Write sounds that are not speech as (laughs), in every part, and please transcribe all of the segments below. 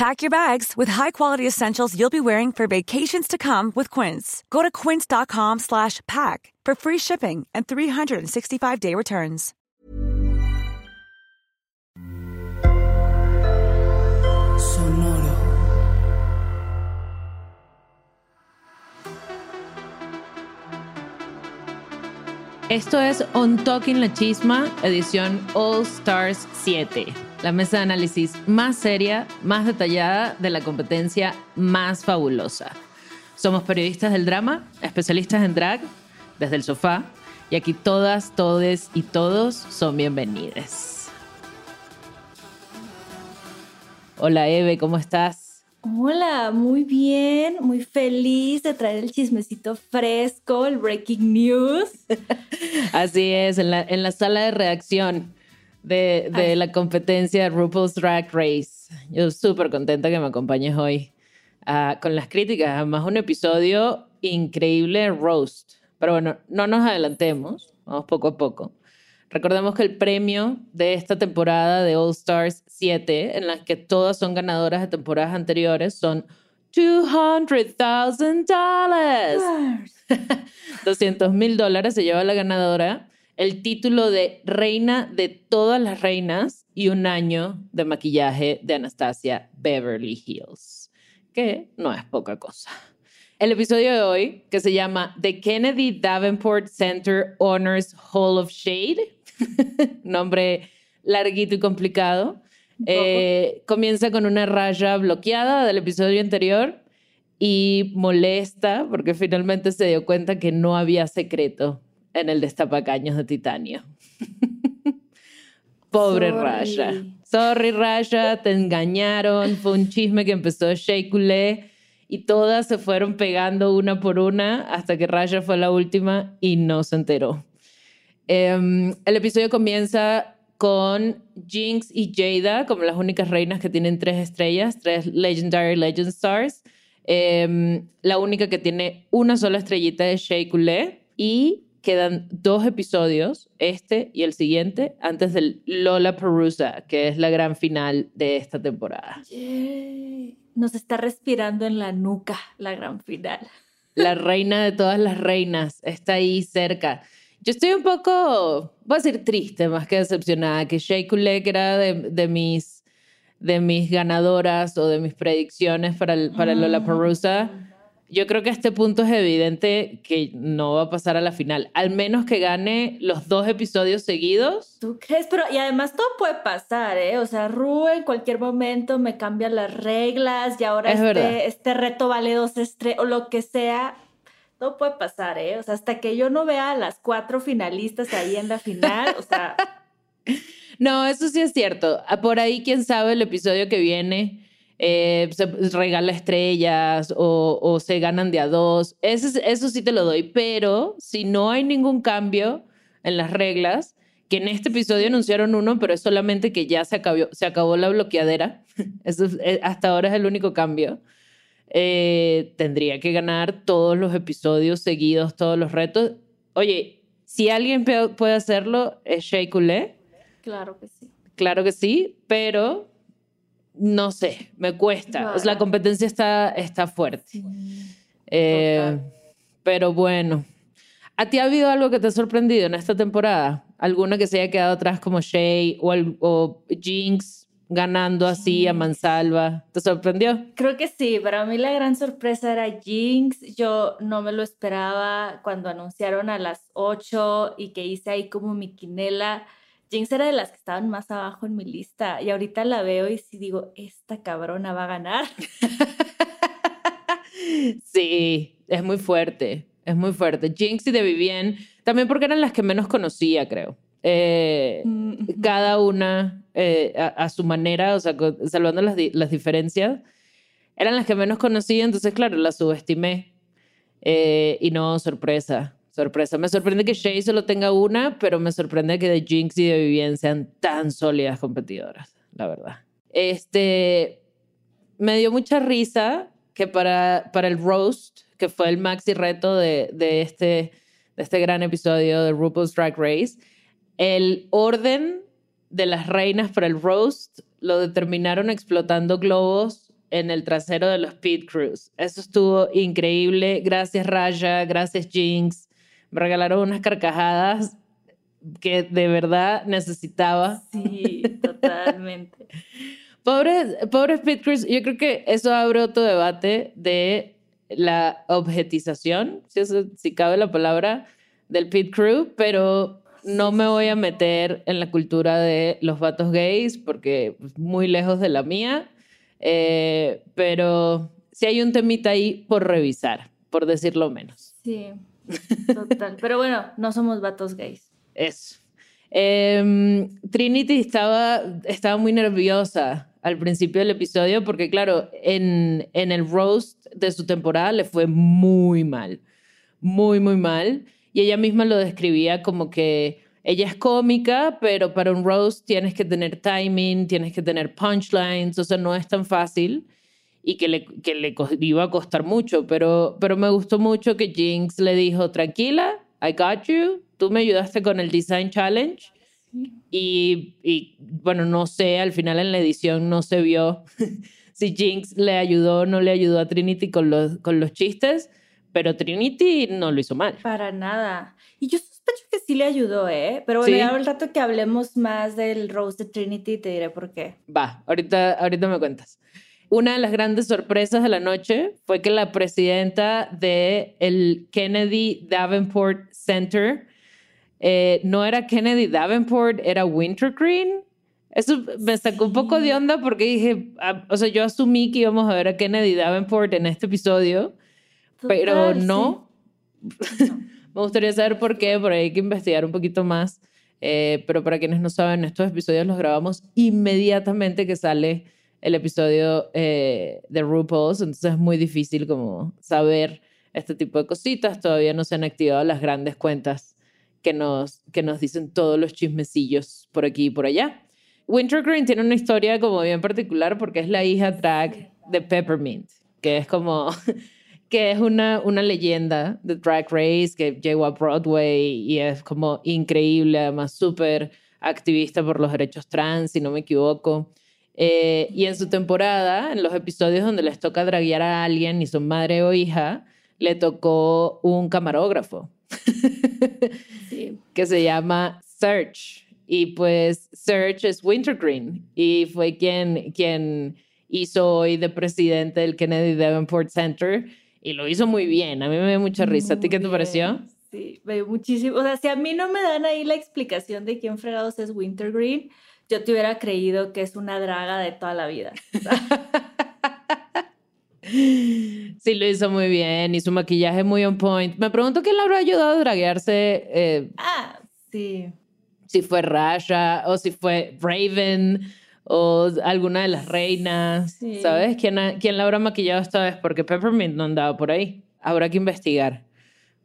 Pack your bags with high-quality essentials you'll be wearing for vacations to come with Quince. Go to quince.com slash pack for free shipping and 365-day returns. Sonoro. Esto es On Talking La Chisma, edición All Stars 7, la mesa de análisis más seria, más detallada de la competencia más fabulosa. Somos periodistas del drama, especialistas en drag, desde el sofá, y aquí todas, todes y todos son bienvenidos. Hola Eve, ¿cómo estás? Hola, muy bien, muy feliz de traer el chismecito fresco, el breaking news. (laughs) Así es, en la, en la sala de reacción de, de la competencia RuPaul's Drag Race. Yo súper contenta que me acompañes hoy ah, con las críticas. Además, un episodio increíble roast. Pero bueno, no nos adelantemos, vamos poco a poco. Recordemos que el premio de esta temporada de All Stars 7, en las que todas son ganadoras de temporadas anteriores, son $200,000. 200 (laughs) mil dólares se lleva la ganadora, el título de reina de todas las reinas y un año de maquillaje de Anastasia Beverly Hills, que no es poca cosa. El episodio de hoy, que se llama The Kennedy Davenport Center Honors Hall of Shade, (laughs) nombre larguito y complicado, eh, comienza con una raya bloqueada del episodio anterior y molesta porque finalmente se dio cuenta que no había secreto en el destapacaños de titanio. (laughs) Pobre Sorry. Raya. Sorry, Raya, te engañaron. Fue un chisme que empezó Shea Coulee y todas se fueron pegando una por una hasta que Raya fue la última y no se enteró. Em, el episodio comienza con Jinx y Jada como las únicas reinas que tienen tres estrellas, tres Legendary Legend Stars. Em, la única que tiene una sola estrellita es Shea Coulee y quedan dos episodios, este y el siguiente, antes del Lola Perusa, que es la gran final de esta temporada. Nos está respirando en la nuca la gran final. La reina de todas las reinas está ahí cerca. Yo estoy un poco, voy a decir triste más que decepcionada, que Shea que era de, de mis, de mis ganadoras o de mis predicciones para, el, para Lola Perusa, yo creo que a este punto es evidente que no va a pasar a la final, al menos que gane los dos episodios seguidos. ¿Tú crees? Pero, y además todo puede pasar, ¿eh? O sea, Ru en cualquier momento me cambia las reglas y ahora Es este, este reto vale dos estrellas o lo que sea. Todo puede pasar, ¿eh? O sea, hasta que yo no vea a las cuatro finalistas ahí en la final, o sea, (laughs) No, eso sí es cierto. Ah, Por ahí, quién sabe, el episodio que viene eh, se regala estrellas o, o se ganan de a dos. Eso, es- eso sí te lo doy. Pero si no hay ningún cambio en las reglas, que en este episodio anunciaron uno, pero es solamente que ya se acabó, se acabó la bloqueadera. (laughs) Eso es- eh, hasta ahora es el único cambio. Eh, tendría que ganar todos los episodios seguidos, todos los retos. Oye, Si alguien puede hacerlo, es Shea Coulee. Claro que sí. Claro que sí, pero no sé, me cuesta. O sea, la competencia está, está fuerte. Eh, pero bueno. ¿A ti ha habido algo que te ha sorprendido en esta temporada? ¿Alguna que se haya quedado atrás como Shea o, o Jinx ganando así a mansalva? ¿Te sorprendió? Creo que sí, para mí la gran sorpresa era Jinx. Yo no me lo esperaba cuando anunciaron a las 8 y que hice ahí como mi quinela. Jinx era de las que estaban más abajo en mi lista y ahorita la veo y sí digo, esta cabrona va a ganar. (laughs) Sí, es muy fuerte, es muy fuerte. Jinx y de Vivienne, también porque eran las que menos conocía, creo. Eh, Mm, ujú. cada una eh, a, a su manera, o sea, salvando las, di- las diferencias, eran las que menos conocía, entonces, claro, las subestimé. Eh, y no, sorpresa, sorpresa. Me sorprende que Shay solo tenga una, pero me sorprende que de Jinx y de Vivienne sean tan sólidas competidoras, la verdad. Este, me dio mucha risa que para, para el roast, que fue el maxi reto de, de, este, de este gran episodio de RuPaul's Drag Race, el orden de las reinas para el roast lo determinaron explotando globos en el trasero de los pit crews. Eso estuvo increíble. Gracias Raya, gracias Jinx. Me regalaron unas carcajadas que de verdad necesitaba. Sí, (laughs) totalmente. Pobres, pobres pit crews, yo creo que eso abre otro debate de la objetización, si, eso- si cabe la palabra, del pit crew, pero no me voy a meter en la cultura de los vatos gays porque pues, muy lejos de la mía, eh, pero sí hay un temita ahí por revisar, por decirlo menos. Sí, total. Pero bueno, no somos vatos gays. Eso. Em, Trinity estaba, estaba muy nerviosa al principio del episodio porque, claro, en, en el roast de su temporada le fue muy mal, muy, muy mal. Y ella misma lo describía como que ella es cómica, pero para un roast tienes que tener timing, tienes que tener punchlines, o sea, no es tan fácil y que le, que le iba a costar mucho, pero, pero me gustó mucho que Jinx le dijo, tranquila, I got you, tú me ayudaste con el Design Challenge y, y, bueno, no sé, al final en la edición no se vio (laughs) si Jinx le ayudó o no le ayudó a Trinity con los, con los chistes, pero Trinity no lo hizo mal. Para nada. Y yo sospecho que sí le ayudó, ¿eh? Pero bueno, Sí. ya el rato que hablemos más del roast de Trinity te diré por qué. Va, ahorita, ahorita me cuentas. Una de las grandes sorpresas de la noche fue que la presidenta del el Kennedy Davenport Center eh, no era Kennedy Davenport, era Wintergreen. Eso me sacó un poco de onda porque dije, ah, o sea, yo asumí que íbamos a ver a Kennedy Davenport en este episodio, pero no. sí. No. (laughs) Me gustaría saber por qué, por ahí hay que investigar un poquito más. Eh, pero para quienes no saben, estos episodios los grabamos inmediatamente que sale el episodio eh, de RuPaul's, entonces es muy difícil como saber este tipo de cositas. Todavía no se han activado las grandes cuentas que nos, que nos dicen todos los chismecillos por aquí y por allá. Wintergreen tiene una historia como bien particular porque es la hija drag de Peppermint, que es como (laughs) que es una, una leyenda de Drag Race que llegó a Broadway y es como increíble, además súper activista por los derechos trans, si no me equivoco. Eh, y en su temporada, en los episodios donde les toca draguear a alguien y son madre o hija, le tocó un camarógrafo Sí. (laughs) que se llama Search. Y pues Search es Wintergreen y fue quien, quien hizo hoy de presidente del Kennedy Davenport Center y lo hizo muy bien. A mí me dio mucha risa. ¿A ti qué te pareció? Sí, me dio muchísimo. O sea, si a mí no me dan ahí la explicación de quién fregados es Wintergreen, yo te hubiera creído que es una draga de toda la vida. (laughs) Sí, lo hizo muy bien y su maquillaje muy on point. Me pregunto quién le habrá ayudado a draguearse, eh, Ah, sí. si fue Rasha o si fue Raven o alguna de las reinas. Sí. ¿Sabes? ¿Quién, ha- ¿Quién la habrá maquillado esta vez? Porque Peppermint no andaba por ahí. Habrá que investigar.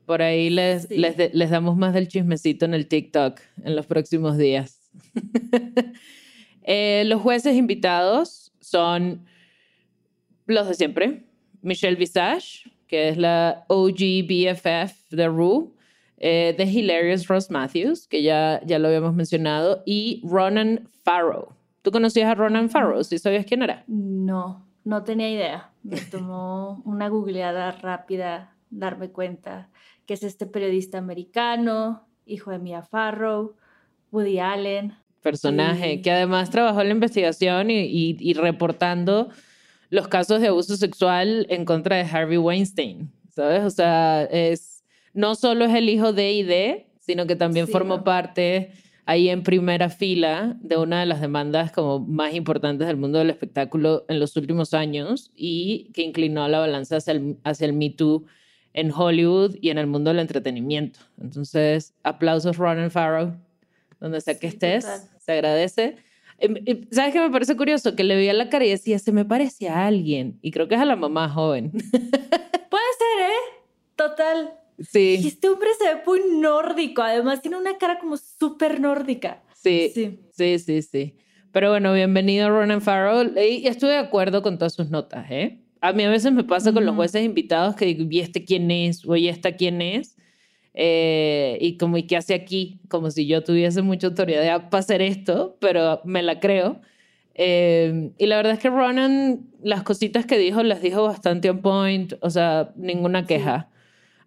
Por ahí les, Sí. les, les damos más del chismecito en el TikTok en los próximos días. (laughs) Eh, los jueces invitados son los de siempre. Michelle Visage, que es la OG BFF de Ru. eh, The Hilarious Ross Matthews, que ya, ya lo habíamos mencionado, y Ronan Farrow. ¿Tú conocías a Ronan Farrow? ¿Sí sabías quién era? No, no tenía idea. Me tomó una googleada rápida darme cuenta que es este periodista americano, hijo de Mia Farrow, Woody Allen. Personaje que además trabajó en la investigación y, y, y reportando los casos de abuso sexual en contra de Harvey Weinstein, ¿sabes? O sea, es, no solo es el hijo de y de, sino que también Sí, formó ¿no? parte ahí en primera fila de una de las demandas como más importantes del mundo del espectáculo en los últimos años y que inclinó la balanza hacia el, hacia el Me Too en Hollywood y en el mundo del entretenimiento. Entonces, aplausos Ronan Farrow, donde sea que Sí, estés, total. se agradece. Em, ¿Sabes qué me parece curioso? Que le veía la cara y decía, se me parece a alguien. Y creo que es a la mamá joven. (laughs) Puede ser, ¿eh? Total. Y sí, este hombre se ve muy nórdico. Además, tiene una cara como súper nórdica. sí, Sí. sí, sí, sí. Pero bueno, bienvenido Ronan Farrow. Y y estuve de acuerdo con todas sus notas, ¿eh? A mí a veces me pasa con los jueces invitados que digo, ¿y este quién es? O ¿y esta quién es? Eh, y como, ¿y qué hace aquí? Como si yo tuviese mucha autoridad para hacer esto, pero me la creo. Eh, y la verdad es que Ronan, las cositas que dijo, las dijo bastante on point, o sea, ninguna queja.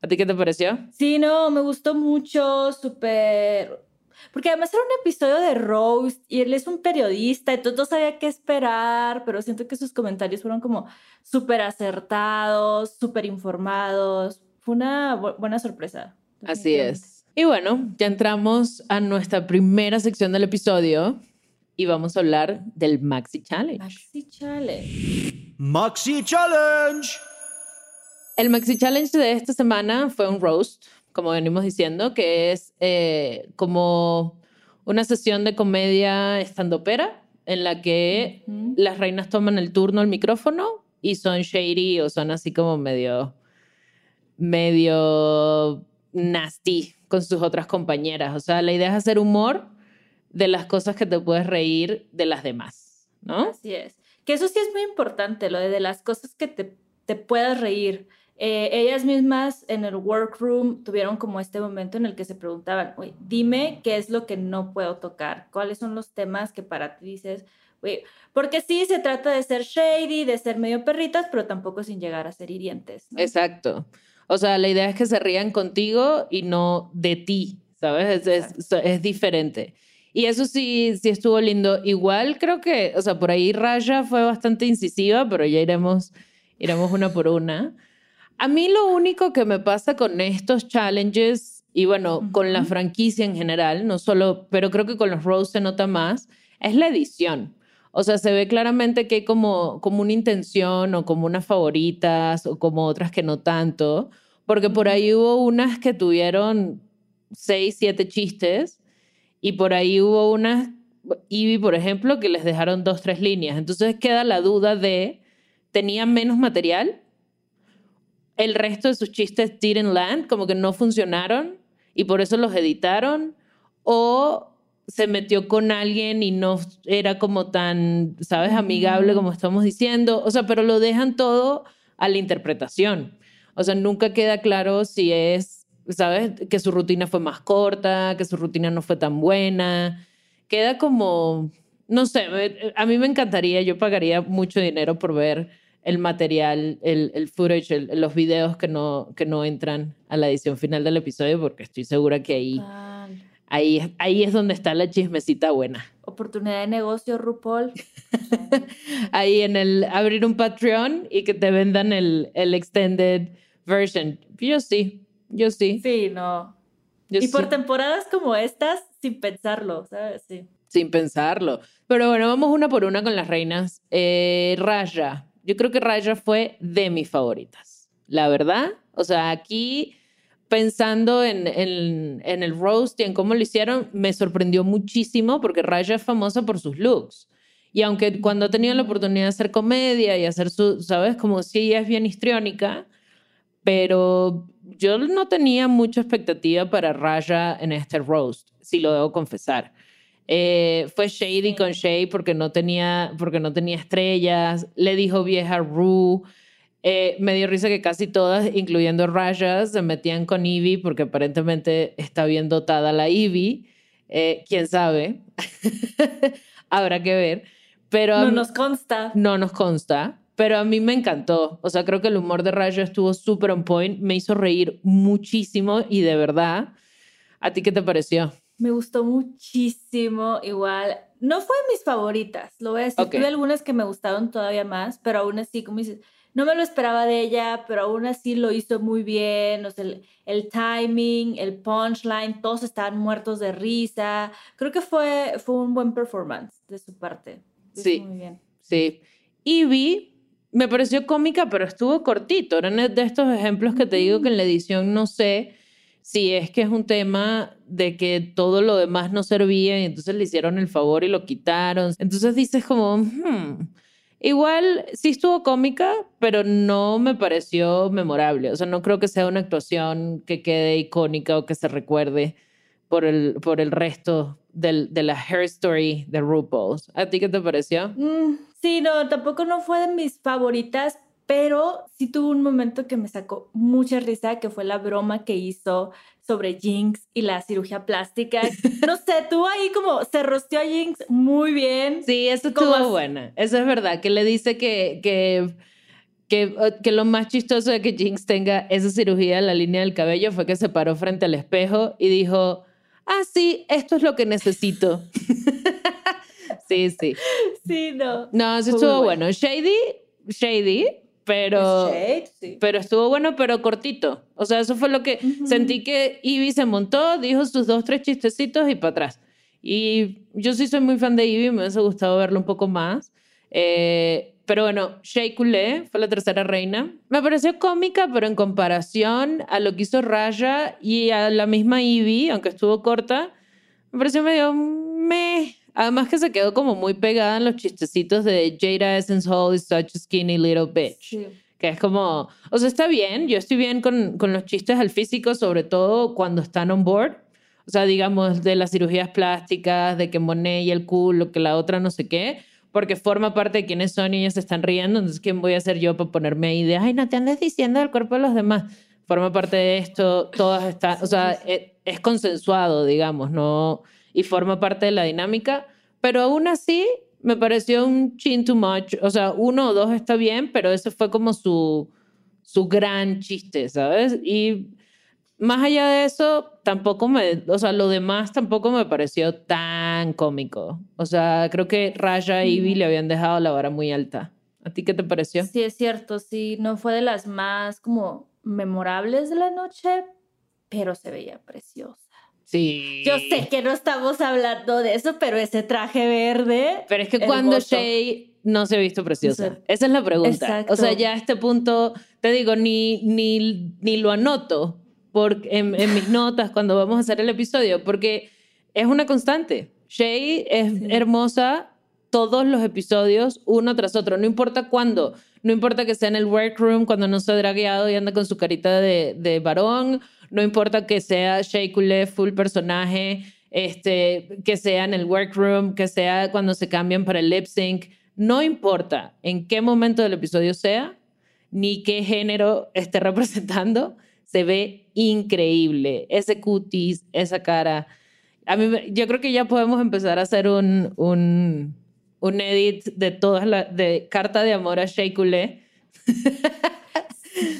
¿A ti qué te pareció? Sí, no, me gustó mucho, súper... Porque además era un episodio de Roast y él es un periodista, entonces no sabía qué esperar, pero siento que sus comentarios fueron como súper acertados, súper informados. Fue una bu- buena sorpresa. Así es. Y bueno, ya entramos a nuestra primera sección del episodio y vamos a hablar del Maxi Challenge. Maxi Challenge. Maxi Challenge. El Maxi Challenge de esta semana fue un roast, como venimos diciendo, que es eh, como una sesión de comedia estandopera en la que las reinas toman el turno al micrófono y son shady o son así como medio, medio nasty con sus otras compañeras. O sea, la idea es hacer humor de las cosas que te puedes reír de las demás, ¿no? Así es. Que eso sí es muy importante, lo de, de las cosas que te, te puedas reír. Eh, ellas mismas en el workroom tuvieron como este momento en el que se preguntaban, "Oye, dime qué es lo que no puedo tocar, cuáles son los temas que para ti dices, "Oye", porque sí se trata de ser shady, de ser medio perritas, pero tampoco sin llegar a ser hirientes. ¿no? Exacto. O sea, la idea es que se rían contigo y no de ti, ¿sabes? Es, es, es diferente. Y eso sí, sí estuvo lindo. Igual creo que, o sea, por ahí Raya fue bastante incisiva, pero ya iremos, iremos una por una. A mí lo único que me pasa con estos challenges y bueno, con la franquicia en general, no solo, pero creo que con los roasts se nota más, es la edición. O sea, se ve claramente que hay como, como una intención o como unas favoritas o como otras que no tanto, porque por ahí hubo unas que tuvieron seis, siete chistes y por ahí hubo unas, Ivy, por ejemplo, que les dejaron dos, tres líneas. Entonces queda la duda de, ¿tenían menos material? El resto de sus chistes didn't land, como que no funcionaron y por eso los editaron o se metió con alguien y no era como tan, ¿sabes?, amigable como estamos diciendo. O sea, pero lo dejan todo a la interpretación. O sea, nunca queda claro si es, ¿sabes?, que su rutina fue más corta, que su rutina no fue tan buena. Queda como, no sé, me- a mí me encantaría, yo pagaría mucho dinero por ver el material, el, el footage, el- los videos que no, que no entran a la edición final del episodio, porque estoy segura que ahí. Ahí, ahí es donde está la chismecita buena. Oportunidad de negocio, RuPaul. (laughs) Ahí en el abrir un Patreon y que te vendan el, el extended version. Yo sí, yo sí. Sí, no. yo y por temporadas como estas, sin pensarlo, ¿sabes? Sí. sin pensarlo. Pero bueno, vamos una por una con las reinas. Eh, Raya. Yo creo que Raya fue de mis favoritas. La verdad. O sea, aquí pensando en, en, en el roast y en cómo lo hicieron, me sorprendió muchísimo porque Raya es famosa por sus looks. Y aunque cuando ha tenido la oportunidad de hacer comedia y hacer su, ¿sabes? Como si ella es bien histriónica, pero yo no tenía mucha expectativa para Raya en este roast, si lo debo confesar. Eh, fue shady con Shay porque no tenía porque no tenía estrellas. Le dijo vieja Rue. Eh, me dio risa que casi todas, incluyendo Raya, se metían con Ivy porque aparentemente está bien dotada la Ivy. Eh, ¿Quién sabe? (laughs) Habrá que ver. Pero no nos consta. No nos consta. Pero a mí me encantó. O sea, creo que el humor de Raya estuvo súper on point. Me hizo reír muchísimo y de verdad. ¿A ti qué te pareció? Me gustó muchísimo. Igual, no fue mis favoritas, lo voy a decir. Tuve algunas que me gustaron todavía más, pero aún así, como dices, no me lo esperaba de ella, pero aún así lo hizo muy bien. O sea, el, timing, el punchline, todos estaban muertos de risa. Creo que fue, fue un buen performance de su parte. sí. Muy bien. Sí. vi me pareció cómica, pero estuvo cortito. Era de estos ejemplos que te digo que en la edición no sé si es que es un tema de que todo lo demás no servía y entonces le hicieron el favor y lo quitaron. Entonces dices como, hmm, igual sí estuvo cómica, pero no me pareció memorable. O sea, no creo que sea una actuación que quede icónica o que se recuerde por el, por el resto del, de la hair story de RuPaul's. ¿A ti qué te pareció? Mm, sí, no, tampoco no fue de mis favoritas, pero sí tuvo un momento que me sacó mucha risa, que fue la broma que hizo sobre Jinx y la cirugía plástica. No (laughs) sé, tuvo ahí como, se rosteó a Jinx muy bien. Sí, eso estuvo buena. Eso es verdad, que le dice que, que, que, que, lo más chistoso de que Jinx tenga esa cirugía en la línea del cabello fue que se paró frente al espejo y dijo, ah, sí, esto es lo que necesito. (laughs) sí, sí. Sí, no. No, eso estuvo bueno. Shady, Shady, pero, pero estuvo bueno, pero cortito. O sea, eso fue lo que sentí que Ivy se montó, dijo sus dos, tres chistecitos y para atrás. Y yo sí soy muy fan de Ivy, me hubiese gustado verlo un poco más. Eh, pero bueno, Shea Coulee fue la tercera reina. Me pareció cómica, pero en comparación a lo que hizo Raya y a la misma Ivy, aunque estuvo corta, me pareció medio meh. Además que se quedó como muy pegada en los chistecitos de Jada Essence Hall is such a skinny little bitch. Que es como, o sea, está bien, yo estoy bien con, con los chistes al físico, sobre todo cuando están on board. O sea, digamos, de las cirugías plásticas, de que Monet y el culo, que la otra no sé qué porque forma parte de quiénes son y ellos se están riendo, entonces ¿quién voy a ser yo para ponerme ahí de, ay, no te andes diciendo del cuerpo de los demás? Forma parte de esto, todas están, o sea, es, es consensuado, digamos, ¿no? Y forma parte de la dinámica, pero aún así me pareció un chin too much, o sea, uno o dos está bien, pero eso fue como su, su gran chiste, ¿sabes? Y más allá de eso, tampoco me, o sea, lo demás tampoco me pareció tan cómico. O sea, creo que Raya y Ivy le habían dejado la vara muy alta. ¿A ti qué te pareció? Sí, es cierto, sí, no fue de las más como memorables de la noche, pero se veía preciosa. Sí. Yo sé que no estamos hablando de eso, pero ese traje verde. Pero es que cuando Shay no se ha visto preciosa. Esa es la pregunta. O sea, ya a este punto, te digo, ni, ni, ni lo anoto en, mis notas cuando vamos a hacer el episodio, porque es una constante. Shay es hermosa todos los episodios, uno tras otro, no importa cuándo, no importa que sea en el workroom cuando no se ha dragueado y anda con su carita de, de varón, no importa que sea Shay Kule full personaje, este, que sea en el workroom, que sea cuando se cambian para el lip sync, no importa en qué momento del episodio sea, ni qué género esté (laughs) representando, se ve increíble. Ese cutis, esa cara. A mí, yo creo que ya podemos empezar a hacer un, un, un edit de todas las, de carta de amor a Shea (laughs)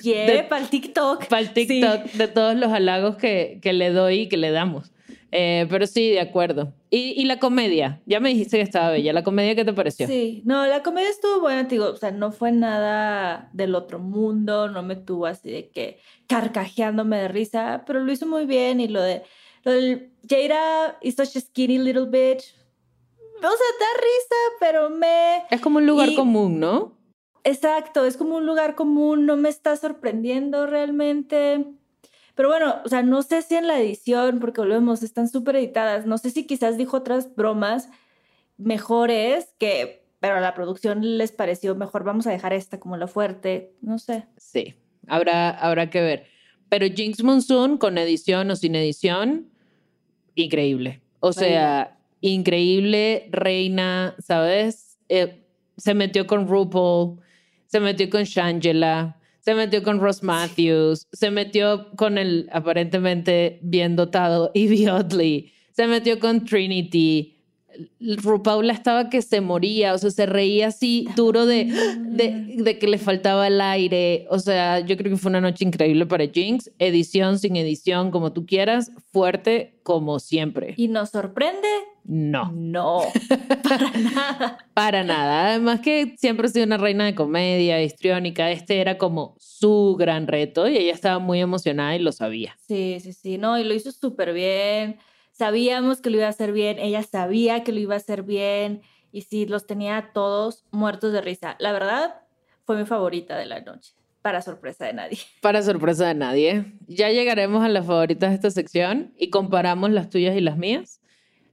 Yeah, para el TikTok. Para el TikTok, de todos los halagos que, que le doy y que le damos. Eh, pero sí, de acuerdo. ¿Y, ¿Y, la comedia? Ya me dijiste que estaba bella. ¿La comedia qué te pareció? Sí, no, la comedia estuvo buena, digo, o sea, no fue nada del otro mundo, no me tuvo así de que carcajeándome de risa, pero lo hizo muy bien y lo de, lo del Jada is such a skinny little bitch, o sea, da risa, pero me... Es como un lugar común, ¿no? Exacto, es como un lugar común, no me está sorprendiendo realmente. Pero bueno, o sea, no sé si en la edición, porque volvemos, están súper editadas, no sé si quizás dijo otras bromas mejores que, pero a la producción les pareció mejor, vamos a dejar esta como la fuerte, no sé. Sí, habrá, habrá que ver. Pero Jinx Monsoon con edición o sin edición, increíble. O sea, increíble, reina, ¿sabes? Eh, se metió con RuPaul se metió con Shangela, se metió con Ross Matthews, se metió con el aparentemente bien dotado (laughs) Evie Oddly, se metió con Trinity. RuPaul estaba que se moría, o sea, se reía así duro de, de, de, que le faltaba el aire. O sea, yo creo que fue una noche increíble para Jinx. Edición sin edición, como tú quieras, fuerte como siempre. ¿Y nos sorprende? No. No, (laughs) para nada. Para nada. Además que siempre ha sido una reina de comedia, histriónica. Este era como su gran reto y ella estaba muy emocionada y lo sabía. Sí, sí, sí. No, y lo hizo súper bien. Sabíamos que lo iba a hacer bien. Ella sabía que lo iba a hacer bien. Y sí, los tenía todos muertos de risa. La verdad, fue mi favorita de la noche. Para sorpresa de nadie. (laughs) Para sorpresa de nadie. Ya llegaremos a las favoritas de esta sección y comparamos las tuyas y las mías.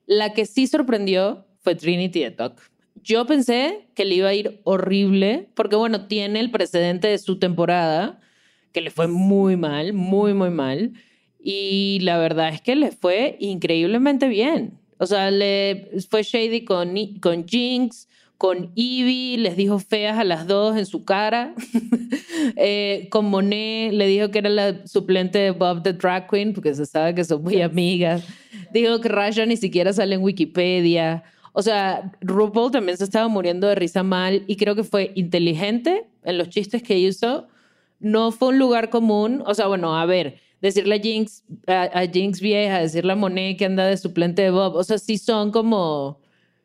La que sí sorprendió fue Trinity de Talk. Yo pensé que le iba a ir horrible, porque bueno, tiene el precedente de su temporada, que le fue muy mal, muy, muy mal. Y la verdad es que le fue increíblemente bien. O sea, le fue shady con, con Jinx, con Evie, les dijo feas a las dos en su cara. (laughs) eh, con Monet le dijo que era la suplente de Bob the Drag Queen, porque se sabe que son muy amigas. Dijo que Raya ni siquiera sale en Wikipedia. O sea, RuPaul también se estaba muriendo de risa mal y creo que fue inteligente en los chistes que hizo. No fue un lugar común. O sea, bueno, a ver, decirle a Jinx, a, Jinx vieja, decirle a Monet que anda de suplente de Bob. O sea, sí son como,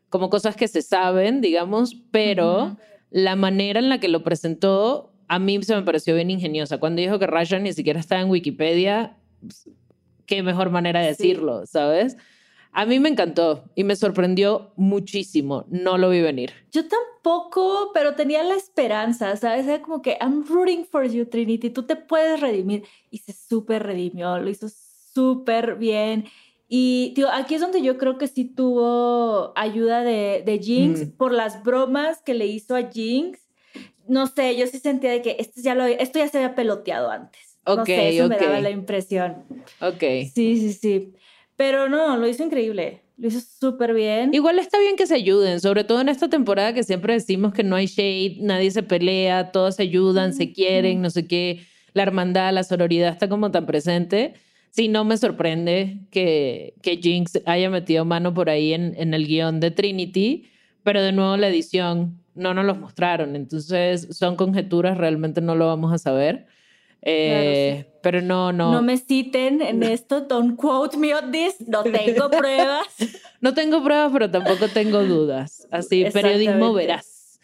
como cosas que se saben, digamos, pero la manera en la que lo presentó a mí se me pareció bien ingeniosa. Cuando dijo que Raya ni siquiera estaba en Wikipedia, qué mejor manera de decirlo, ¿sabes? A mí me encantó y me sorprendió muchísimo. No lo vi venir. Yo tampoco, pero tenía la esperanza, ¿sabes? Era como que I'm rooting for you, Trinity. Tú te puedes redimir. Y se súper redimió, lo hizo súper bien. Y tío, aquí es donde yo creo que sí tuvo ayuda de, de Jinx mm. por las bromas que le hizo a Jinx. No sé, yo sí sentía de que esto ya, lo, esto ya se había peloteado antes. Ok, no sé, eso me daba la impresión. Ok. Sí, sí, sí. Pero no, lo hizo increíble. Lo hizo súper bien. Igual está bien que se ayuden, sobre todo en esta temporada que siempre decimos que no hay shade, nadie se pelea, todos se ayudan, se quieren, no sé qué. La hermandad, la sororidad está como tan presente. Sí, no me sorprende que, que Jinx haya metido mano por ahí en, en el guion de Trinity, pero de nuevo la edición no nos los mostraron. Entonces son conjeturas, realmente no lo vamos a saber. Eh, pero no, no. No me citen en esto, don't quote me on this, no tengo pruebas. (laughs) no tengo pruebas, pero tampoco tengo dudas. Así, periodismo verás.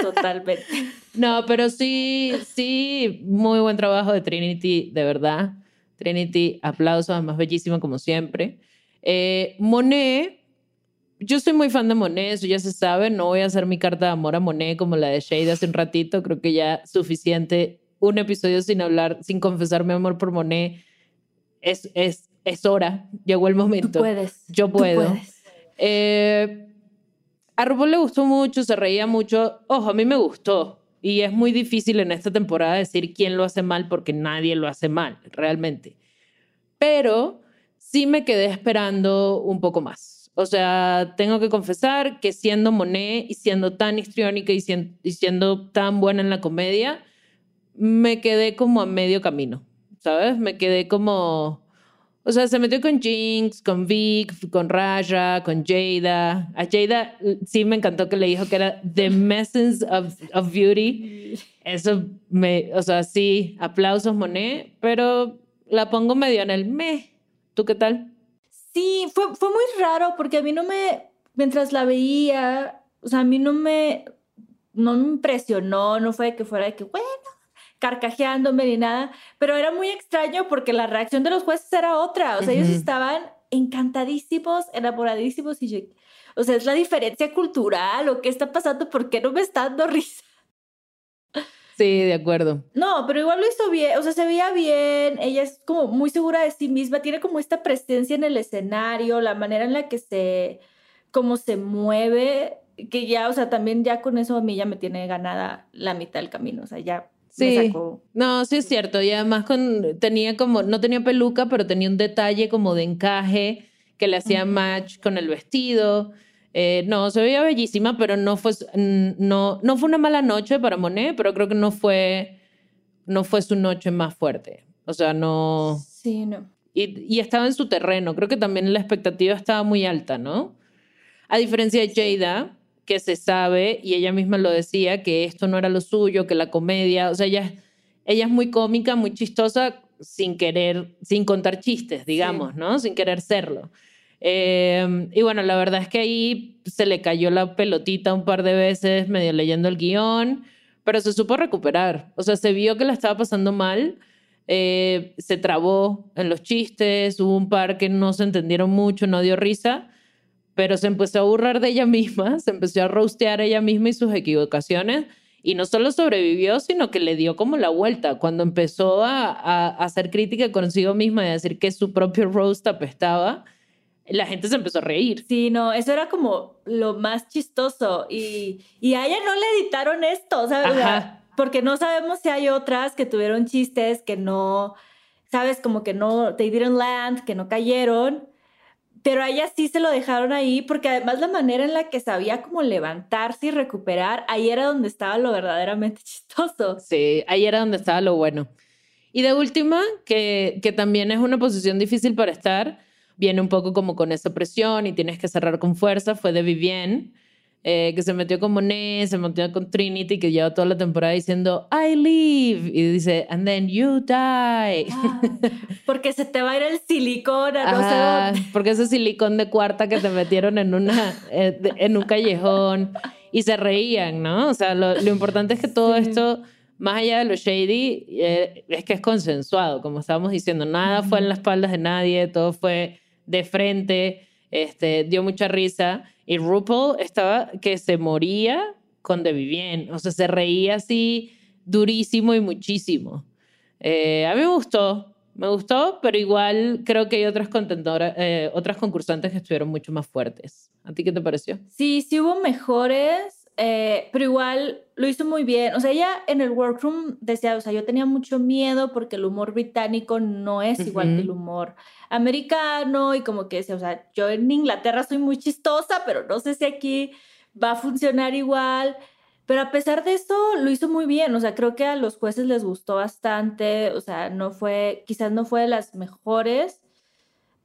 Totalmente. (laughs) no, pero sí, sí, muy buen trabajo de Trinity, de verdad. Trinity, aplausos, además bellísimo como siempre. Eh, Monet, yo soy muy fan de Monet, eso ya se sabe, no voy a hacer mi carta de amor a Monet como la de Shade hace un ratito, creo que ya suficiente un episodio sin hablar, sin confesar mi amor por Monet. Es, es, es hora, llegó el momento. Tú puedes. Yo puedo. Eh, a RuPaul le gustó mucho, se reía mucho. Ojo, a mí me gustó. Y es muy difícil en esta temporada decir quién lo hace mal porque nadie lo hace mal, realmente. Pero sí me quedé esperando un poco más. O sea, tengo que confesar que siendo Monet y siendo tan histriónica y siendo tan buena en la comedia, me quedé como a medio camino, ¿sabes? Me quedé como... O sea, se metió con Jinx, con Vic, con Raja, con Jada. A Jada sí me encantó que le dijo que era The Messence of, of Beauty. Eso me, o sea, sí, aplausos, Monet, pero la pongo medio en el me. ¿Tú qué tal? Sí, fue, fue muy raro porque a mí no me, mientras la veía, o sea, a mí no me, no me impresionó, no fue que fuera de que, bueno, carcajeándome ni nada, pero era muy extraño porque la reacción de los jueces era otra, o sea, ellos estaban encantadísimos, enamoradísimos y yo, o sea, es la diferencia cultural o qué está pasando, ¿por qué no me está dando (laughs) risa? Sí, de acuerdo. No, pero igual lo hizo bien, o sea, se veía bien, ella es como muy segura de sí misma, tiene como esta presencia en el escenario, la manera en la que se, como se mueve, que ya, o sea, también ya con eso a mí ya me tiene ganada la mitad del camino, o sea, ya Sí, no, sí es cierto. Y además con, tenía como, no tenía peluca, pero tenía un detalle como de encaje que le hacía match con el vestido. Eh, no, se veía bellísima, pero no fue, no, no fue una mala noche para Monet, pero creo que no fue, no fue su noche más fuerte. O sea, no... Sí, no. Y, y estaba en su terreno. Creo que también la expectativa estaba muy alta, ¿no? A diferencia de Jada, que se sabe, y ella misma lo decía, que esto no era lo suyo, que la comedia, o sea, ella, ella es muy cómica, muy chistosa, sin querer, sin contar chistes, digamos, ¿no? Sin querer serlo. Eh, y bueno, la verdad es que ahí se le cayó la pelotita un par de veces, medio leyendo el guion, pero se supo recuperar. O sea, se vio que la estaba pasando mal, eh, se trabó en los chistes, hubo un par que no se entendieron mucho, no dio risa, pero se empezó a burlar de ella (laughs) misma, se empezó a roastear ella misma y sus equivocaciones. Y no solo sobrevivió, sino que le dio como la vuelta. Cuando empezó a, a, hacer crítica consigo misma y a decir que su propio roast apestaba, la gente se empezó a reír. Sí, no, eso era como lo más chistoso. Y, y a ella no le editaron esto, ¿sabes? Porque no sabemos si hay otras que tuvieron chistes que no, ¿sabes? Como que no, they didn't land, que no cayeron pero a ella sí se lo dejaron ahí porque además la manera en la que sabía como levantarse y recuperar, ahí era donde estaba lo verdaderamente (laughs) chistoso. Sí, ahí era donde estaba lo bueno. Y de última, que, que también es una posición difícil para estar, viene un poco como con esa presión y tienes que cerrar con fuerza, fue de Vivienne eh, que se metió con Monet, se metió con Trinity, que lleva toda la temporada diciendo, I live, y dice, and then you die. Ah, porque se te va a ir el silicón a no sé dónde. Porque ese silicón de cuarta que te metieron en, una, eh, en un callejón y se reían, ¿no? O sea, lo, importante es que todo esto, más allá de lo shady, eh, es que es consensuado, como estábamos diciendo, nada fue en las espaldas de nadie, todo fue de frente, este, dio mucha risa. Y RuPaul estaba que se moría con The Vivienne. O sea, se reía así durísimo y muchísimo. Eh, a mí me gustó, me gustó, pero igual creo que hay otras contentoras, eh, otras concursantes que estuvieron mucho más fuertes. ¿A ti qué te pareció? Sí, sí hubo mejores, eh, pero igual lo hizo muy bien. O sea, ella en el workroom decía, o sea, yo tenía mucho miedo porque el humor británico no es igual que el humor americano y como que decía, o sea, yo en Inglaterra soy muy chistosa, pero no sé si aquí va a funcionar igual. Pero a pesar de esto, lo hizo muy bien. O sea, creo que a los jueces les gustó bastante. O sea, no fue, quizás no fue de las mejores,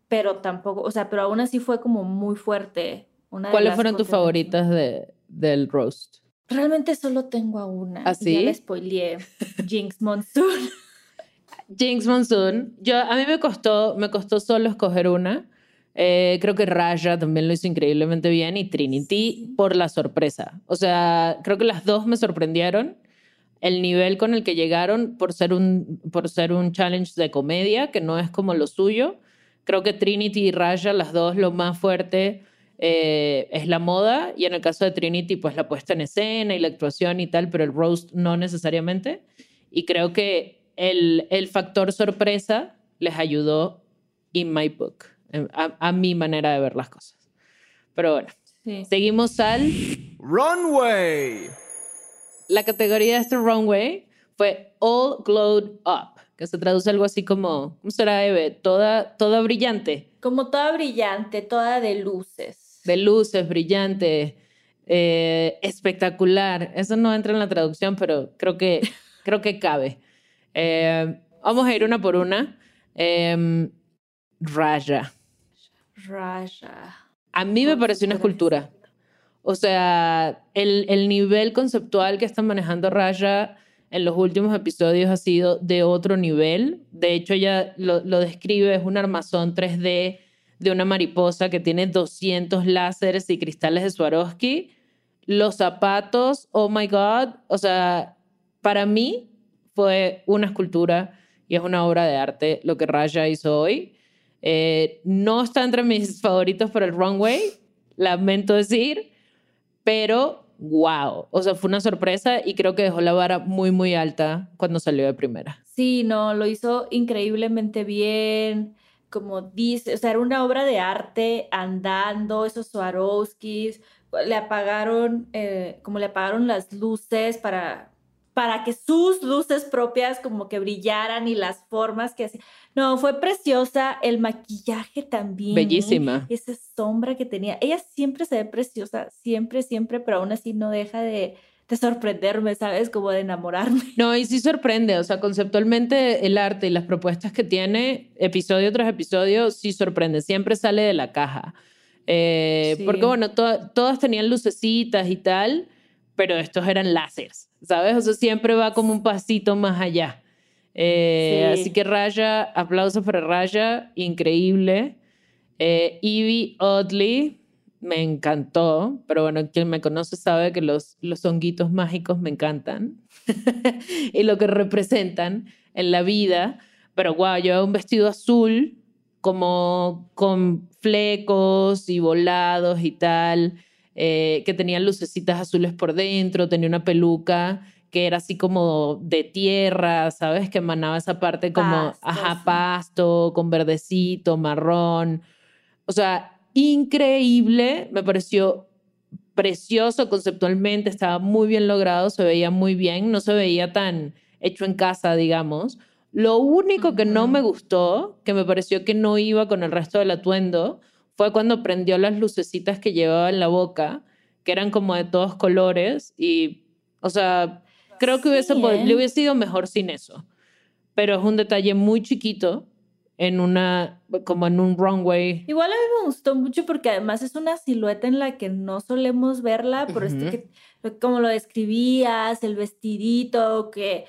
pero tampoco, o sea, pero aún así fue como muy fuerte. ¿Cuáles fueron tus favoritas de, del roast? Realmente solo tengo a una. ¿Así? ¿Ah, ya la spoileé. Jinx Monsoon. (laughs) Jinx Monsoon. Yo, a mí me costó, me costó solo escoger una. Eh, creo que Raya también lo hizo increíblemente bien y Trinity por la sorpresa. O sea, creo que las dos me sorprendieron. El nivel con el que llegaron por ser un, por ser un challenge de comedia, que no es como lo suyo. Creo que Trinity y Raya, las dos, lo más fuerte eh, es la moda. Y en el caso de Trinity, pues la puesta en escena y la actuación y tal, pero el roast no necesariamente. Y creo que el, el factor sorpresa les ayudó in my book, a, a, mi manera de ver las cosas. Pero bueno, seguimos al... Runway. La categoría de este runway fue All Glowed Up, que se traduce algo así como, ¿cómo será, Eve? Toda, toda brillante. Como toda brillante, toda de luces. De luces, brillante, eh, espectacular. Eso no entra en la traducción, pero creo que, creo que cabe. Eh, vamos a ir una por una. Eh, Raya. Raya. A mí me pareció una escultura. O sea, el, el, nivel conceptual que están manejando Raya en los últimos episodios ha sido de otro nivel. De hecho, ella lo, lo describe, es un armazón 3D de una mariposa que tiene 200 láseres y cristales de Swarovski. Los zapatos, oh my God. O sea, para mí, fue una escultura y es una obra de arte lo que Raya hizo hoy. Eh, no está entre mis (laughs) favoritos para el runway, lamento decir, pero wow, o sea, fue una sorpresa y creo que dejó la vara muy, muy alta cuando salió de primera. Sí, no, lo hizo increíblemente bien, como dice, o sea, era una obra de arte andando, esos Swarovskis, le apagaron, eh, como le apagaron las luces para para que sus luces propias como que brillaran y las formas que hacía. No, fue preciosa. El maquillaje también. Bellísima. Esa sombra que tenía. Ella siempre se ve preciosa, siempre, siempre, pero aún así no deja de, de sorprenderme, ¿sabes? Como de enamorarme. No, y sí sorprende, o sea, conceptualmente el arte y las propuestas que tiene, episodio tras episodio, sí sorprende, siempre sale de la caja. Eh, Sí. Porque bueno, to- todas tenían lucecitas y tal, pero estos eran láseres, ¿sabes? O sea, siempre va como un pasito más allá. Eh, Sí. Así que Raya, aplausos para Raya, increíble. Eh, Evie Oddly, me encantó, pero bueno, quien me conoce sabe que los, los honguitos mágicos me encantan (laughs) y lo que representan en la vida. Pero wow, llevaba un vestido azul como con flecos y volados y tal, eh, que tenía lucecitas azules por dentro, tenía una peluca que era así como de tierra, ¿sabes? Que emanaba esa parte como, Pasto, ajá, sí. pasto, con verdecito, marrón. O sea, increíble, me pareció precioso conceptualmente, estaba muy bien logrado, se veía muy bien, no se veía tan hecho en casa, digamos. Lo único que no me gustó, que me pareció que no iba con el resto del atuendo, fue cuando prendió las lucecitas que llevaba en la boca, que eran como de todos colores y, o sea, creo que hubiese Sí, ¿eh? le hubiese ido mejor sin eso. Pero es un detalle muy chiquito en una, como en un runway. Igual a mí me gustó mucho porque además es una silueta en la que no solemos verla, por que, lo- como lo describías, el vestidito, que,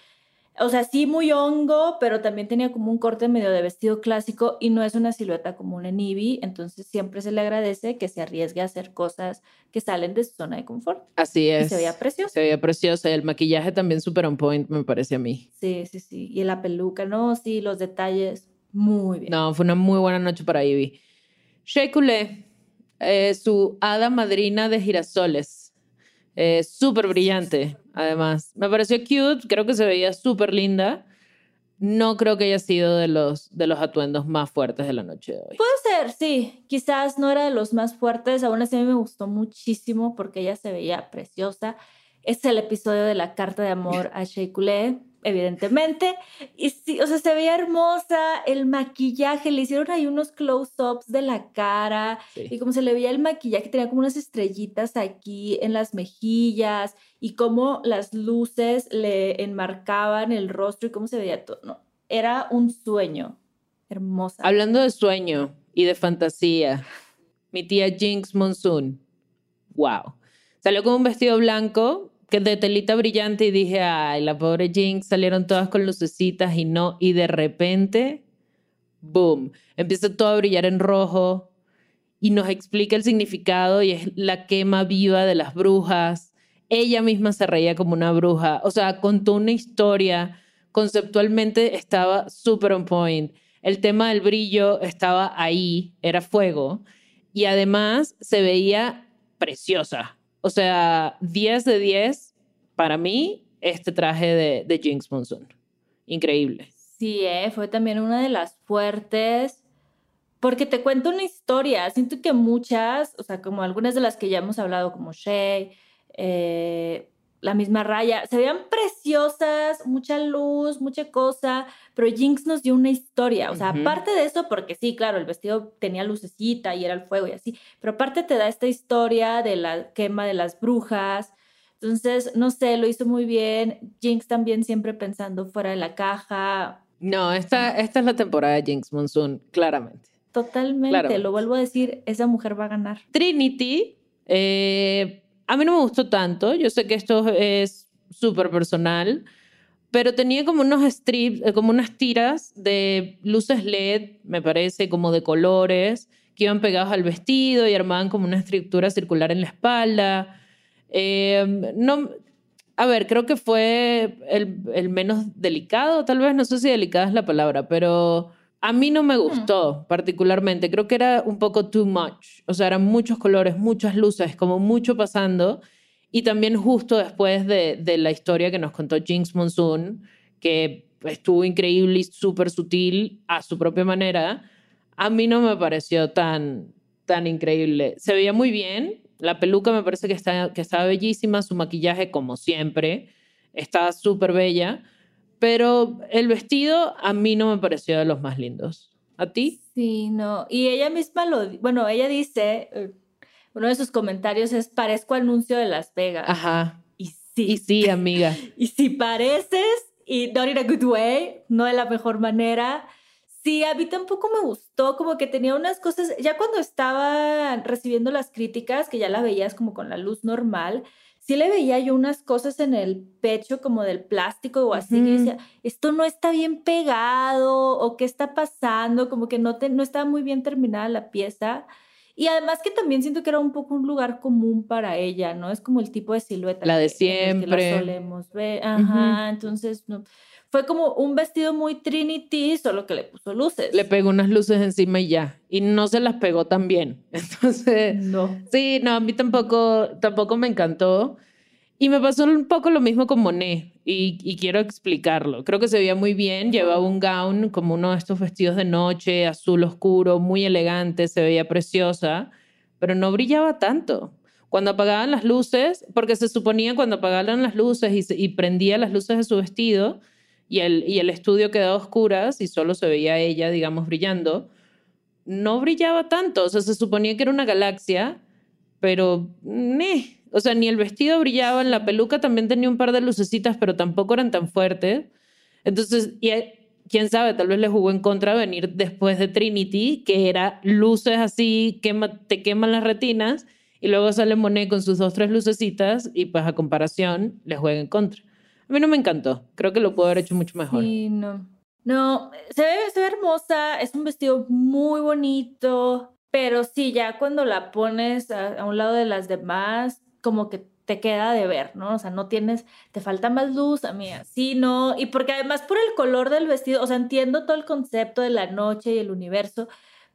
o sea, sí muy hongo, pero también tenía como un corte medio de vestido clásico y no es una silueta común en Ivy, entonces siempre se le agradece que se arriesgue a hacer cosas que salen de su zona de confort. Así Y es. se veía preciosa. Se veía preciosa. y El maquillaje también super on point, me parece a mí. Sí, sí, sí. Y la peluca, no, sí, los detalles, muy bien. No, fue una muy buena noche para Ivy. Shea Coulee, eh, su hada madrina de girasoles. Eh, súper brillante, además. Me pareció cute, creo que se veía súper linda. No creo que haya sido de los, de los atuendos más fuertes de la noche de hoy. Puede ser, sí. Quizás no era de los más fuertes, aún así me gustó muchísimo porque ella se veía preciosa. Es el episodio de la carta de amor a Shea Coulee, evidentemente. Y sí, o sea, se veía hermosa, el maquillaje, le hicieron ahí unos close-ups de la cara Sí. y como se le veía el maquillaje, tenía como unas estrellitas aquí en las mejillas y cómo las luces le enmarcaban el rostro y cómo se veía todo. No, era un sueño. Hermosa. Hablando de sueño y de fantasía, mi tía Jinx Monsoon, wow. Salió con un vestido blanco que de telita brillante y dije, ay, la pobre Jinx, salieron todas con lucecitas y no, y de repente, boom, empieza todo a brillar en rojo y nos explica el significado y es la quema viva de las brujas. Ella misma se reía como una bruja, o sea, contó una historia, conceptualmente estaba súper on point. El tema del brillo estaba ahí, era fuego, y además se veía preciosa. O sea, 10 de 10 para mí este traje de, de Jinx Monsoon. Increíble. Sí, eh, fue también una de las fuertes, porque te cuento una historia. Siento que muchas, o sea, como algunas de las que ya hemos hablado, como Shea, eh, la misma Raya, se veían preciosas, mucha luz, mucha cosa, pero Jinx nos dio una historia. O sea, aparte de eso, porque sí, claro, el vestido tenía lucecita y era el fuego y así, pero aparte te da esta historia de la quema de las brujas. Entonces, no sé, lo hizo muy bien. Jinx también siempre pensando fuera de la caja. No, esta, esta es la temporada de Jinx Monsoon, claramente. Totalmente, Claramente. lo vuelvo a decir, esa mujer va a ganar. Trinity, eh, a mí no me gustó tanto. Yo sé que esto es súper personal, pero tenía como unos strips, eh, como unas tiras de luces LED, me parece, como de colores, que iban pegados al vestido y armaban como una estructura circular en la espalda. Eh, no, a ver, creo que fue el, el menos delicado, tal vez, no sé si delicada es la palabra, pero a mí no me gustó particularmente. Creo que era un poco too much. O sea, eran muchos colores, muchas luces, como mucho pasando. Y también justo después de, de la historia que nos contó Jinx Monsoon, que estuvo increíble y súper sutil a su propia manera, a mí no me pareció tan, tan increíble. Se veía muy bien. La peluca me parece que, está, que estaba bellísima, su maquillaje como siempre. Está súper bella, pero el vestido a mí no me pareció de los más lindos. ¿A ti? Sí, no. Y ella misma lo, bueno, ella dice, eh, uno de sus comentarios es, parezco anuncio de Las Vegas. Ajá. Y sí. Y sí, amiga. (laughs) y si pareces, y not in a good way, no de la mejor manera. Sí, a mí tampoco me gustó, como que tenía unas cosas, ya cuando estaba recibiendo las críticas, que ya la veías como con la luz normal, sí le veía yo unas cosas en el pecho como del plástico o así, que decía, esto no está bien pegado o qué está pasando, como que no, te, no estaba muy bien terminada la pieza. Y además que también siento que era un poco un lugar común para ella, ¿no? Es como el tipo de silueta. La de que, siempre. Que la solemos ver. Ajá, entonces no. Fue como un vestido muy Trinity, solo que le puso luces. Le pegó unas luces encima y ya. Y no se las pegó tan bien. (laughs) Entonces, No. sí, no, a mí tampoco, tampoco me encantó. Y me pasó un poco lo mismo con Monet. Y, y quiero explicarlo. Creo que se veía muy bien. Llevaba un gown como uno de estos vestidos de noche, azul oscuro, muy elegante. Se veía preciosa. Pero no brillaba tanto. Cuando apagaban las luces, porque se suponía cuando apagaban las luces y, se- y prendía las luces de su vestido y el, estudio quedaba a oscuras y solo se veía ella, digamos, brillando, no brillaba tanto. O sea, se suponía que era una galaxia, pero meh. O sea, ni el vestido brillaba, en la peluca también tenía un par de lucecitas, pero tampoco eran tan fuertes. Entonces, y, eh, quién sabe, tal vez le jugó en contra venir después de Trinity, que era luces así, quema, te queman las retinas, y luego sale Monet con sus dos, tres lucecitas, y pues a comparación, le juega en contra. A mí no me encantó. Creo que lo pudo haber hecho mucho mejor. Sí, no. No, se ve, se ve hermosa, es un vestido muy bonito, pero sí, ya cuando la pones a, a un lado de las demás, como que te queda de ver, ¿no? O sea, no tienes, te falta más luz, amiga. Sí, no. Y porque además por el color del vestido, o sea, entiendo todo el concepto de la noche y el universo,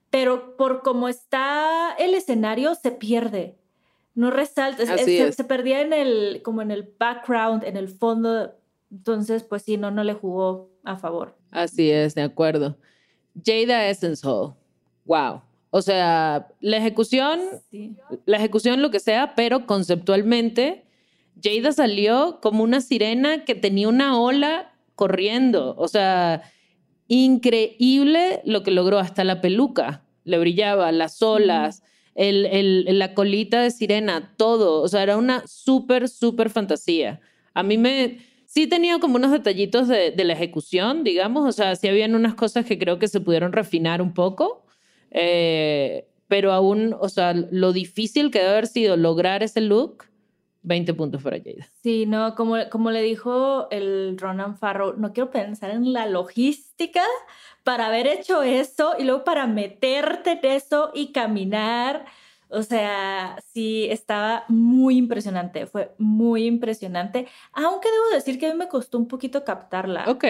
pero por cómo está el escenario se pierde. No resalta, es- Así se, es. se perdía en el, como en el background, en el fondo. Entonces, pues sí, no, no le jugó a favor. Así es, de acuerdo. Jada Essence Hall. Wow. O sea, la ejecución, Sí. la ejecución lo que sea, pero conceptualmente, Jada salió como una sirena que tenía una ola corriendo. O sea, increíble lo que logró. Hasta la peluca le brillaba, las olas, el, el- la colita de sirena, todo. O sea, era una súper, súper fantasía. A mí me... Sí tenía como unos detallitos de, de la ejecución, digamos. O sea, sí habían unas cosas que creo que se pudieron refinar un poco. Eh, pero aún, o sea, lo difícil que debe haber sido lograr ese look, 20 puntos para Jada. Sí, no, como, como le dijo el Ronan Farrow, no quiero pensar en la logística para haber hecho eso y luego para meterte en eso y caminar. O sea, sí, estaba muy impresionante, fue muy impresionante, aunque debo decir que a mí me costó un poquito captarla. Ok.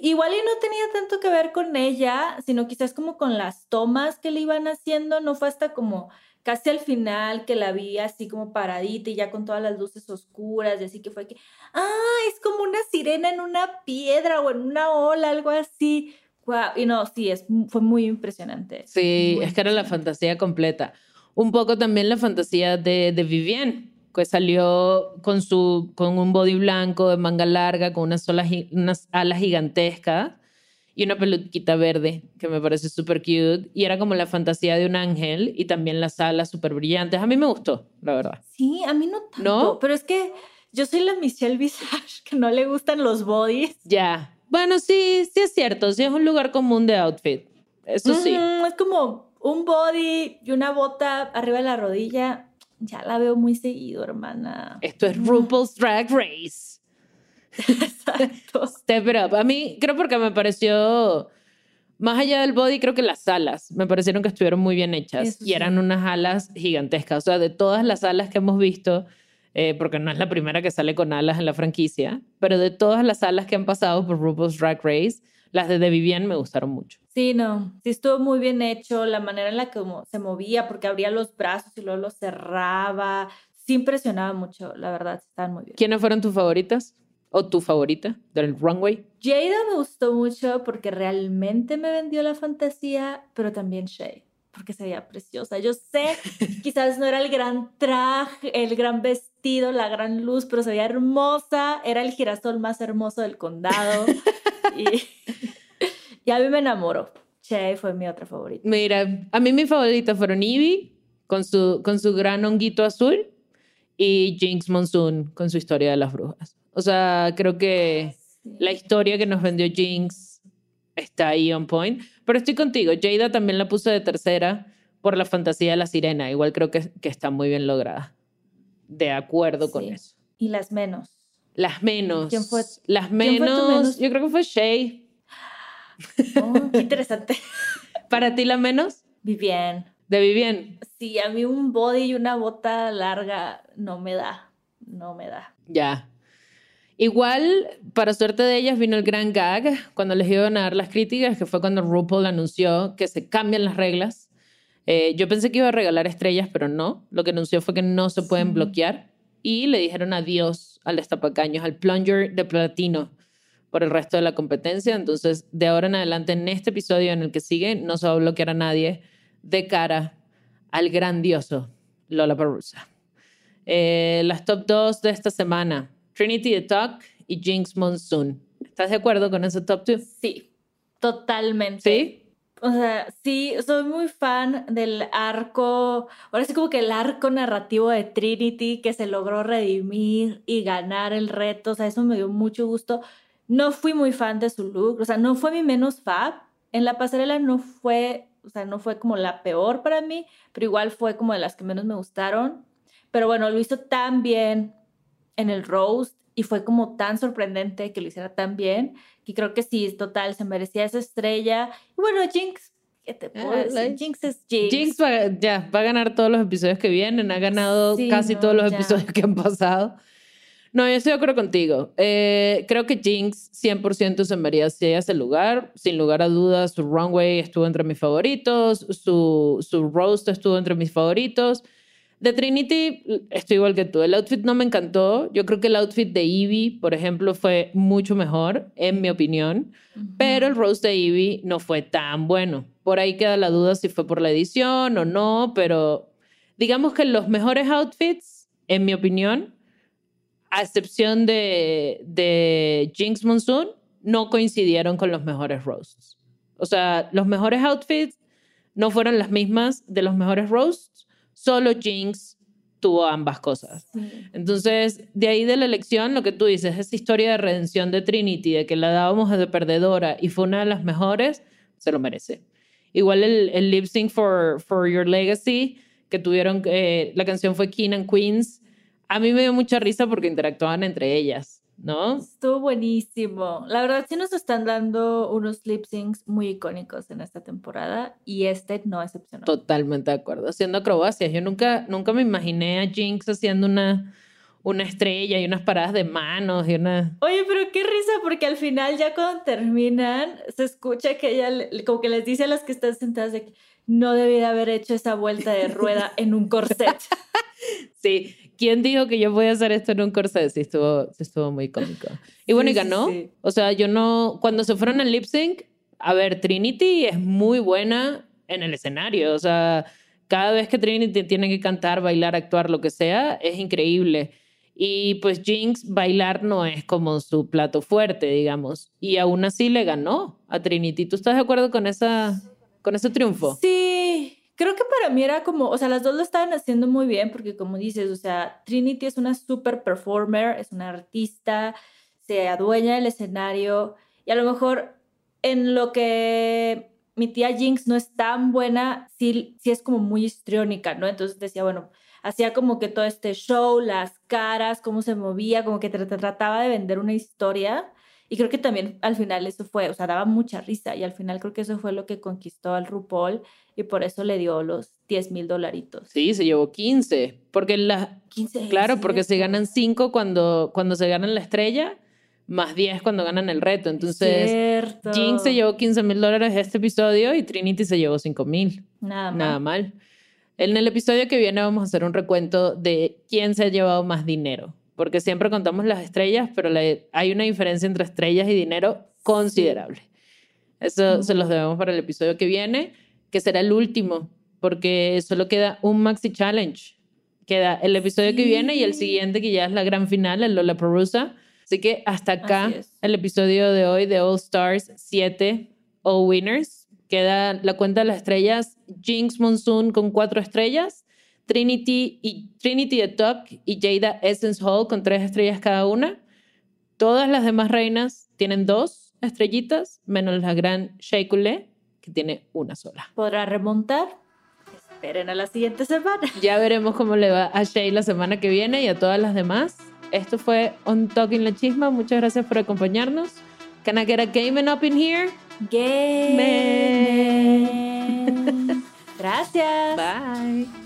Igual y no tenía tanto que ver con ella, sino quizás como con las tomas que le iban haciendo, no fue hasta como casi al final que la vi así como paradita y ya con todas las luces oscuras y así que fue que, ah, es como una sirena en una piedra o en una ola, algo así. Guau, Y no, sí, es, fue muy impresionante. Sí, Muy es que era la fantasía completa. Un poco también la fantasía de, de Vivienne, que salió con, su, con un body blanco de manga larga, con unas, olas gi- unas alas gigantescas y una peluquita verde, que me parece súper cute. Y era como la fantasía de un ángel y también las alas súper brillantes. A mí me gustó, la verdad. Sí, a mí no tanto, ¿No? pero es que yo soy la Michelle Visage, que no le gustan los bodies. Ya. Bueno, sí, sí es cierto. Sí es un lugar común de outfit. Eso sí. Es como un body y una bota arriba de la rodilla. Ya la veo muy seguido, hermana. Esto es RuPaul's Drag Race. (laughs) (laughs) Exacto. Step it up. A mí creo porque me pareció, más allá del body, creo que las alas me parecieron que estuvieron muy bien hechas Eso y sí. eran unas alas gigantescas. O sea, de todas las alas que hemos visto, eh, porque no es la primera que sale con alas en la franquicia, pero de todas las alas que han pasado por RuPaul's Drag Race, las de The Vivienne me gustaron mucho. Sí, no. Sí, estuvo muy bien hecho. La manera en la que se movía, porque abría los brazos y luego los cerraba. Sí, impresionaba mucho, la verdad. Estaban muy bien. ¿Quiénes fueron tus favoritas? ¿O tu favorita del runway? Jada me gustó mucho porque realmente me vendió la fantasía, pero también Shay. porque se veía preciosa. Yo sé, (laughs) quizás no era el gran traje, el gran vestido, la gran luz, pero se veía hermosa. Era el girasol más hermoso del condado. (laughs) y, y a mí me enamoró. Che fue mi otra favorita. Mira, a mí mis favoritas fueron Evie con su, con su gran honguito azul y Jinx Monsoon con su historia de las brujas. O sea, creo que la historia que nos vendió Jinx está ahí on point. Pero estoy contigo, Jada también la puse de tercera por la fantasía de la sirena. Igual creo que, que está muy bien lograda. De acuerdo con eso. Y las menos. Las menos. ¿Quién fue? Las menos, Yo creo que fue Shay. Oh, qué interesante. (laughs) ¿Para ti la menos? Vivian. De Vivian. Sí, a mí un body y una bota larga no me da. No me da. Ya. Igual, para suerte de ellas, vino el gran gag cuando les iban a dar las críticas, que fue cuando RuPaul anunció que se cambian las reglas. Eh, yo pensé que iba a regalar estrellas, pero no. Lo que anunció fue que no se pueden bloquear y le dijeron adiós al destapacaños, al plunger de platino por el resto de la competencia. Entonces, de ahora en adelante, en este episodio en el que sigue, no se va a bloquear a nadie de cara al grandioso Lola Parusa. Eh, las top 2 de esta semana, Trinity the Talk y Jinx Monsoon. ¿Estás de acuerdo con ese top 2? Sí, totalmente. ¿Sí? O sea, sí, soy muy fan del arco, ahora sí como que el arco narrativo de Trinity que se logró redimir y ganar el reto, o sea, eso me dio mucho gusto. No fui muy fan de su look, o sea, no fue mi menos fab. En la pasarela no fue o sea, no fue como la peor para mí, pero igual fue como de las que menos me gustaron. Pero bueno, lo hizo tan bien en el roast y fue como tan sorprendente que lo hiciera tan bien, que creo que sí, total, se merecía esa estrella. Y bueno, Jinx, ¿qué te puedo Ah, decir? like- Jinx es Jinx. Jinx va, ya, va a ganar todos los episodios que vienen, ha ganado Sí, casi no, todos los ya. episodios que han pasado. No, yo estoy de acuerdo contigo. Eh, creo que Jinx 100% se merecía ese lugar. Sin lugar a dudas, su runway estuvo entre mis favoritos, su, su roast estuvo entre mis favoritos. De Trinity, estoy igual que tú. El outfit no me encantó. Yo creo que el outfit de Evie, por ejemplo, fue mucho mejor, en mi opinión. Pero el roast de Evie no fue tan bueno. Por ahí queda la duda si fue por la edición o no, pero digamos que los mejores outfits, en mi opinión, a excepción de, de Jinx Monsoon, no coincidieron con los mejores roasts. O sea, los mejores outfits no fueron las mismas de los mejores roasts, solo Jinx tuvo ambas cosas. Sí. Entonces, de ahí de la elección, lo que tú dices, esa historia de redención de Trinity, de que la dábamos de perdedora y fue una de las mejores, se lo merece. Igual el, el lip sync for, for Your Legacy, que tuvieron, eh, la canción fue King and Queens, a mí me dio mucha risa porque interactuaban entre ellas, ¿no? Estuvo buenísimo. La verdad, sí nos están dando unos lip syncs muy icónicos en esta temporada y este no excepcionó. Totalmente de acuerdo. Haciendo acrobacias. Yo nunca, nunca me imaginé a Jinx haciendo una, una estrella y unas paradas de manos y una... Oye, pero qué risa, porque al final, ya cuando terminan, se escucha que ella, como que les dice a las que están sentadas de que no debía de haber hecho esa vuelta de rueda en un corset. (laughs) Sí, ¿quién dijo que yo podía hacer esto en un corset? Sí, estuvo, estuvo muy cómico. Y bueno, y Sí, sí, ganó. sí. O sea, yo no. Cuando se fueron al lip sync, a ver, Trinity es muy buena en el escenario. O sea, cada vez que Trinity tiene que cantar, bailar, actuar, lo que sea, es increíble. Y pues Jinx, bailar no es como su plato fuerte, digamos. Y aún así le ganó a Trinity. ¿Tú estás de acuerdo con, esa, con ese triunfo? Sí, creo que para mí era como, o sea, las dos lo estaban haciendo muy bien porque como dices, o sea, Trinity es una super performer, es una artista, se adueña del escenario y a lo mejor en lo que mi tía Jinx no es tan buena, sí, sí es como muy histriónica, ¿no? Entonces decía, bueno, hacía como que todo este show, las caras, cómo se movía, como que tra- trataba de vender una historia. Y creo que también al final eso fue, o sea, daba mucha risa y al final creo que eso fue lo que conquistó al RuPaul y por eso le dio los 10 mil dolaritos. Sí, se llevó 15. Porque la, 15. Claro, porque se ganan 5 cuando, cuando se ganan la estrella, más 10 cuando ganan el reto. Entonces, Cierto. Jinx se llevó 15 mil dólares este episodio y Trinity se llevó 5 mil. Nada más. Nada mal. En el episodio que viene vamos a hacer un recuento de quién se ha llevado más dinero. Porque siempre contamos las estrellas, pero la- hay una diferencia entre estrellas y dinero considerable. Eso se los debemos para el episodio que viene, que será el último porque solo queda un Maxi Challenge. Queda el episodio que viene y el siguiente, que ya es la gran final, el Lola Perusa. Así que hasta acá el episodio de hoy de All Stars 7 All Winners. Queda la cuenta de las estrellas Jinx Monsoon con cuatro estrellas, Trinity y Trinity the Tuck y Jada Essence Hall con tres estrellas cada una. Todas las demás reinas tienen dos estrellitas, menos la gran Shea Coulee, que tiene una sola. ¿Podrá remontar? Esperen a la siguiente semana. Ya veremos cómo le va a Shay la semana que viene y a todas las demás. Esto fue On Talking La Chisma. Muchas gracias por acompañarnos. Can I get a gaming up in here? Game. Gracias. Bye.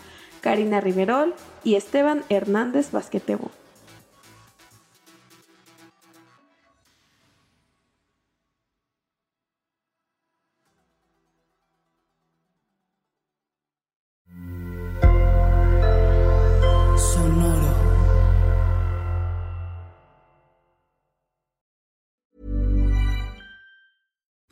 Karina Riverol y Esteban Hernández Basquetebo.